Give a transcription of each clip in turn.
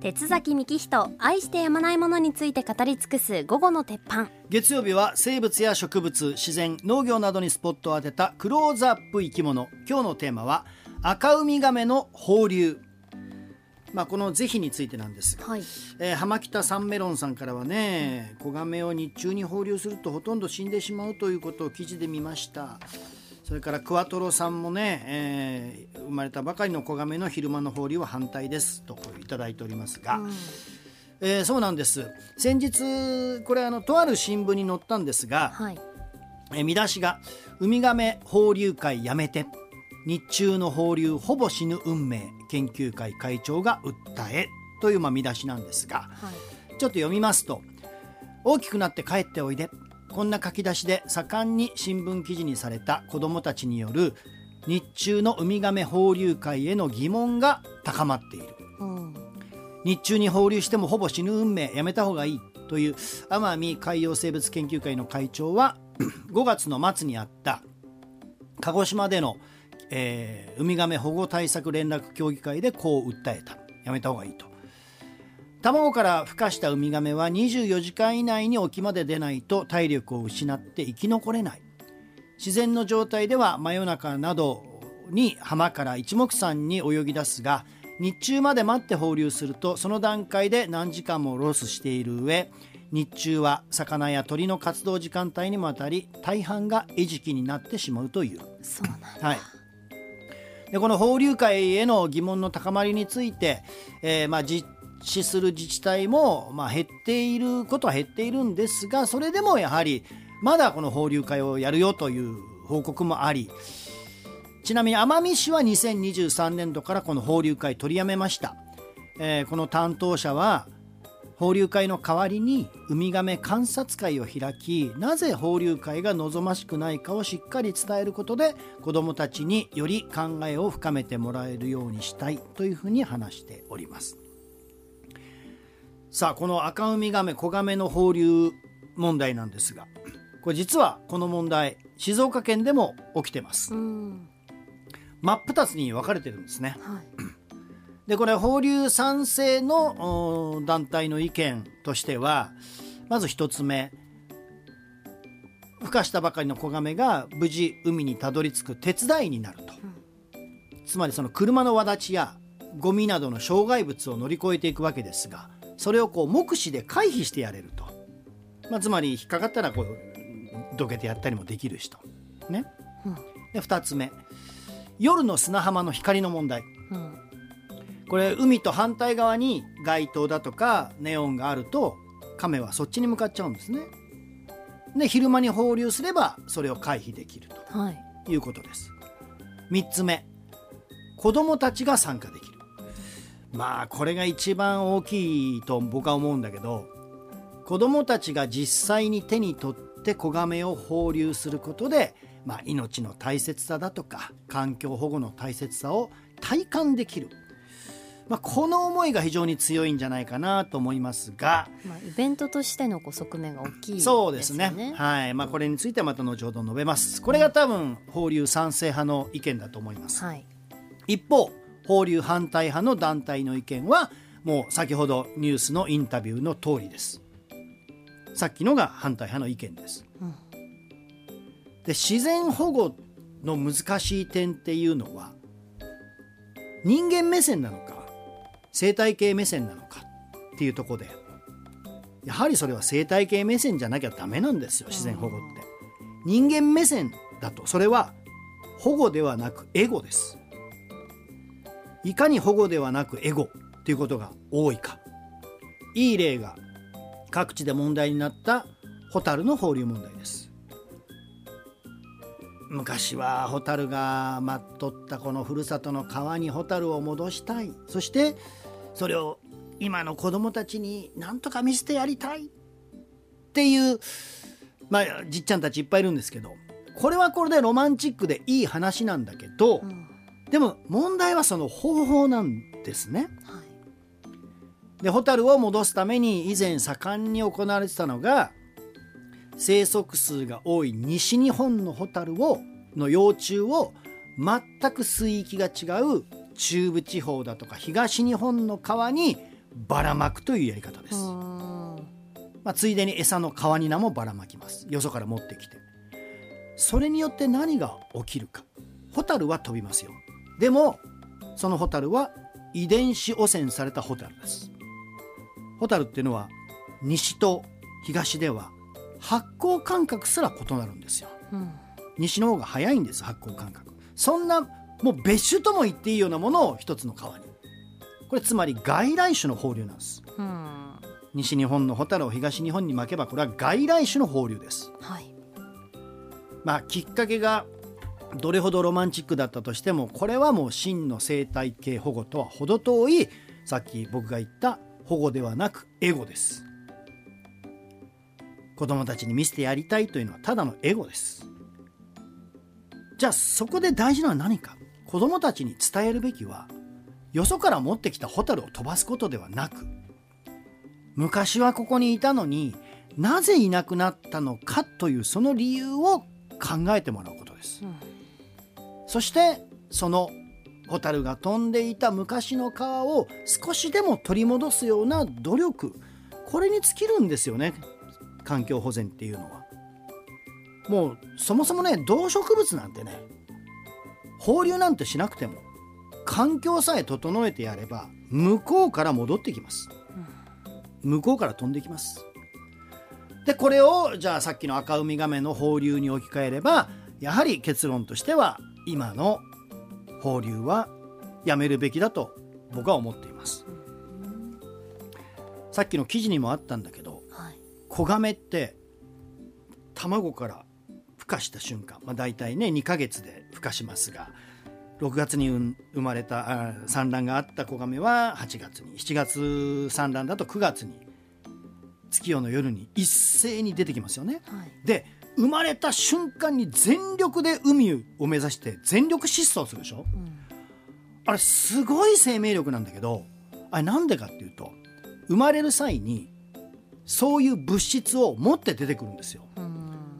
鉄崎幹人愛してやまないものについて語り尽くす午後の鉄板。月曜日は生物や植物自然農業などにスポットを当てたクローズアップ生き物。今日のテーマは赤ウミガメの放流。まあ、この是非についてなんですが、はい。えー浜北サンメロンさんからはね子ガメを日中に放流するとほとんど死んでしまうということを記事で見ましたそれからクワトロさんもね、えー生まれたばかりの子ガメの昼間の放流は反対ですといただいておりますが、えーそうなんです。先日これあのとある新聞に載ったんですが、はい。えー見出しが「ウミガメ放流会やめて日中の放流ほぼ死ぬ運命研究会会長が訴え」というまあ見出しなんですが。はい。ちょっと読みますと「大きくなって帰っておいで」こんな書き出しで盛んに新聞記事にされた子どもたちによる日中のウミガメ放流会への疑問が高まっている。うん日中に放流してもほぼ死ぬ運命やめた方がいいという奄美海洋生物研究会の会長は 5月の末にあった鹿児島での、えーウミガメ保護対策連絡協議会でこう訴えたやめた方がいいと卵から孵化したウミガメは24時間以内に沖まで出ないと体力を失って生き残れない。自然の状態では真夜中などに浜から一目散に泳ぎ出すが日中まで待って放流するとその段階で何時間もロスしている上日中は魚や鳥の活動時間帯にもあたり大半が餌食になってしまうという。そうなんだ。はい。でこの放流会への疑問の高まりについて、えーまあ、実施する自治体も、まあ、減っていることは減っているんですがそれでもやはりまだこの放流会をやるよという報告もありちなみに奄美市は2023年度からこの放流会取りやめました、えーこの担当者は放流会の代わりにウミガメ観察会を開きなぜ放流会が望ましくないかをしっかり伝えることで子どもたちにより考えを深めてもらえるようにしたいというふうに話しております。さあこの赤ウミガメ子ガメの放流問題なんですがこれ実はこの問題静岡県でも起きてます。うん真っ二つに分かれてるんですね。はい。でこれ放流賛成のお団体の意見としてはまず一つ目孵化したばかりの子ガメが無事海にたどり着く手伝いになると、つまりその車の轍ちやゴミなどの障害物を乗り越えていくわけですがそれをこう目視で回避してやれると、まあ、つまり引っかかったらこうどけてやったりもできる人ね、うん。で2つ目。夜の砂浜の光の問題。うん。これ海と反対側に街灯だとかネオンがあると亀はそっちに向かっちゃうんですね。で昼間に放流すればそれを回避できるはい。ということです。3つ目。子どもたちが参加できる。まあこれが一番大きいと僕は思うんだけど子どもたちが実際に手に取って子ガメを放流することで、まあ、命の大切さだとか環境保護の大切さを体感できる。まあ、この思いが非常に強いんじゃないかなと思いますが、まあイベントとしてのこう側面が大きいですそうですねね。はい。まあ、これについてはまた後ほど述べます。これが多分放流賛成派の意見だと思います、はい。一方放流反対派の団体の意見はもう先ほどニュースのインタビューの通りです。さっきのが反対派の意見です、うんで自然保護の難しい点っていうのは人間目線なのか生態系目線なのかっていうとこでやはりそれは生態系目線じゃなきゃダメなんですよ自然保護って。人間目線だとそれは保護ではなくエゴです。いかに保護ではなくエゴっていうことが多いか。いい例が各地で問題になったホタルの放流問題です。昔はホタルが待っとったこのふるさとの川にホタルを戻したい。そしてそれを今の子供たちに何とか見せてやりたい。っていうまあじっちゃんたちいっぱいいるんですけどこれはこれでロマンチックでいい話なんだけど、うん。でも問題はその方法なんですね。はい。でホタルを戻すために以前盛んに行われてたのが生息数が多い西日本のホタルをの幼虫を全く水域が違う中部地方だとか東日本の川にばらまくというやり方です、まあ、ついでに餌のカワニナもばらまきます。よそから持ってきて。それによって何が起きるか。ホタルは飛びますよでもそのホタルは遺伝子汚染されたホタルです。ホタルっていうのは西と東では発光感覚すら異なるんですよ、うん、西の方が早いんです発光感覚。そんなもう別種とも言っていいようなものを一つの川にこれつまり外来種の放流なんです、うん、西日本のホタルを東日本に巻けばこれは外来種の放流です、はい、まあきっかけがどれほどロマンチックだったとしてもこれはもう真の生態系保護とは程遠いさっき僕が言った保護ではなくエゴです。子供たちに見せてやりたいというのはただのエゴです。じゃあそこで大事なのは何か？子供たちに伝えるべきはよそから持ってきたホタルを飛ばすことではなく昔はここにいたのになぜいなくなったのかというその理由を考えてもらうことです、うん、そしてそのホタルが飛んでいた昔の川を少しでも取り戻すような努力これに尽きるんですよね。環境保全っていうのは。もうそもそもね動植物なんてね放流なんてしなくても環境さえ整えてやれば向こうから戻ってきます、向こうから飛んできます。でこれをじゃあさっきの赤ウミガメの放流に置き換えればやはり結論としては今の放流はやめるべきだと僕は思っています、さっきの記事にもあったんだけど子亀って卵から孵化した瞬間、まあ、大体ね2ヶ月で孵化しますが6月に生まれた産卵があった子亀は8月に7月産卵だと9月に月夜の夜に一斉に出てきますよね。はい、で生まれた瞬間に全力で海を目指して全力疾走するでしょ、うん、あれすごい生命力なんだけどあれなんでかっていうと生まれる際にそういう物質を持って出てくるんですよ。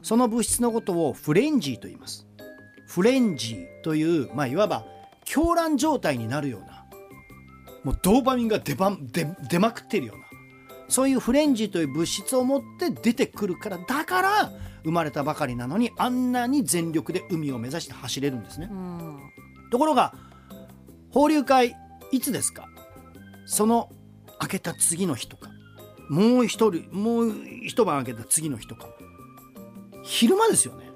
その物質のことをフレンジーと言います。フレンジーという、まあ、いわば狂乱状態になるようなもうドーパミンが出ば出出まくってるようなそういうフレンジーという物質を持って出てくるからだから生まれたばかりなのにあんなに全力で海を目指して走れるんですね。ところが放流会いつですか？その開けた次の日とかもう一人もう一晩空けた次の日とか昼間ですよね。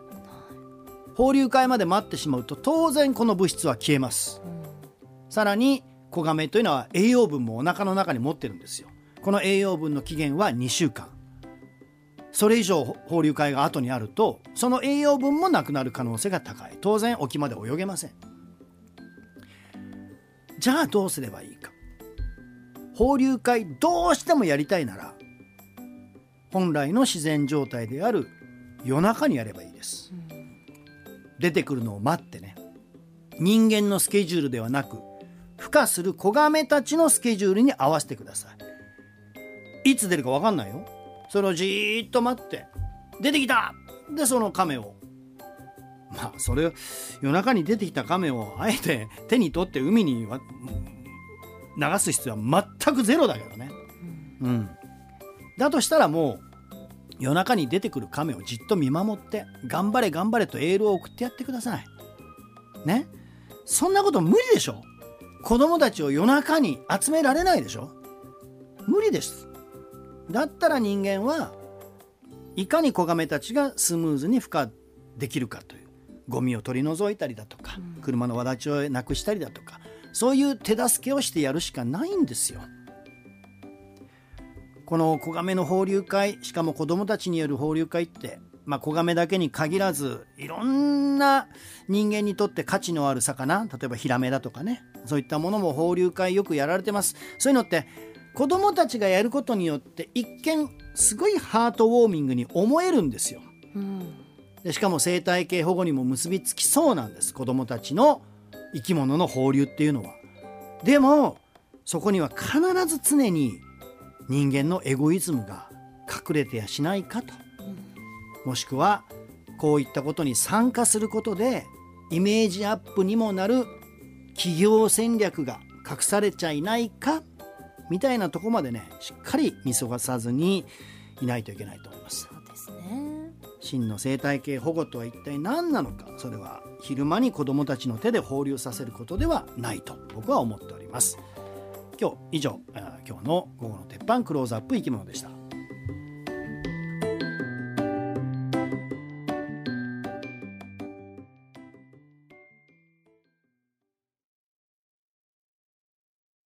放流会まで待ってしまうと当然この物質は消えます、うん、さらに子亀というのは栄養分もお腹の中に持ってるんですよ。この栄養分の期限は2週間。それ以上放流会が後にあるとその栄養分もなくなる可能性が高い。当然沖まで泳げません。じゃあどうすればいいか。放流会どうしてもやりたいなら本来の自然状態である夜中にやればいいです、うん、出てくるのを待ってね。人間のスケジュールではなく孵化する子亀たちのスケジュールに合わせてくださいいつ出るか分かんないよ。それをじーっと待って。出てきた。でその亀を。まあそれを夜中に出てきた亀をあえて手に取って海に流す必要は全くゼロだけどね。うん、だとしたらもう夜中に出てくる亀をじっと見守って頑張れ頑張れとエールを送ってやってください。ね？そんなこと無理でしょ。子供たちを夜中に集められないでしょ。無理です。だったら人間はいかに子亀たちがスムーズに孵化できるかというゴミを取り除いたりだとか車のわちをなくしたりだとかそういう手助けをしてやるしかないんですよ。この子亀の放流会しかも子どもたちによる放流会って、まあ、子亀だけに限らずいろんな人間にとって価値のある魚例えばヒラメだとかねそういったものも放流会よくやられてますそういうのって子どもたちがやることによって一見すごいハートウォーミングに思えるんですよ。うん、でしかも生態系保護にも結びつきそうなんです子どもたちの生き物の放流っていうのは。でもそこには必ず常に人間のエゴイズムが隠れてやしないかと、もしくはこういったことに参加することでイメージアップにもなる企業戦略が隠されちゃいないかみたいなとこまでねしっかり見過ごさずにいないといけないと思います。そうですね。真の生態系保護とは一体何なのかそれは昼間に子どもたちの手で放流させることではないと僕は思っております。今日以上あ今日の午後の鉄板クローズアップ生き物でした